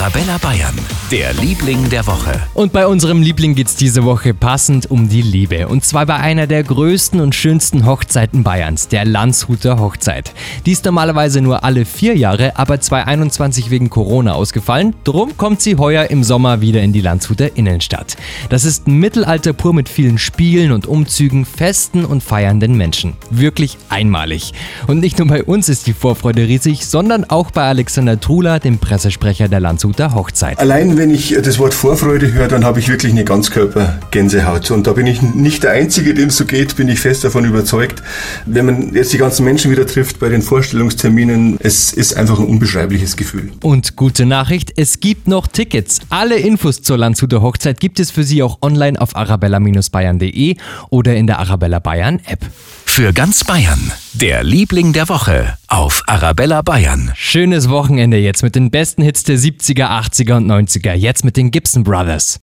Arabella Bayern, der Liebling der Woche. Und bei unserem Liebling geht's diese Woche passend um die Liebe. Und zwar bei einer der größten und schönsten Hochzeiten Bayerns, der Landshuter Hochzeit. Die ist normalerweise nur alle vier Jahre, aber 2021 wegen Corona ausgefallen. Drum kommt sie heuer im Sommer wieder in die Landshuter Innenstadt. Das ist ein Mittelalter pur mit vielen Spielen und Umzügen, Festen und feiernden Menschen. Wirklich einmalig. Und nicht nur bei uns ist die Vorfreude riesig, sondern auch bei Alexander Trula, dem Pressesprecher der Landshuter Hochzeit. Allein wenn ich das Wort Vorfreude höre, dann habe ich wirklich eine Ganzkörper-Gänsehaut. Und da bin ich nicht der Einzige, dem es so geht, bin ich fest davon überzeugt. Wenn man jetzt die ganzen Menschen wieder trifft bei den Vorstellungsterminen, es ist einfach ein unbeschreibliches Gefühl. Und gute Nachricht, es gibt noch Tickets. Alle Infos zur Landshuter Hochzeit gibt es für Sie auch online auf arabella-bayern.de oder in der Arabella Bayern App. Für ganz Bayern, der Liebling der Woche auf Arabella Bayern. Schönes Wochenende jetzt mit den besten Hits der 70er, 80er und 90er. Jetzt mit den Gibson Brothers.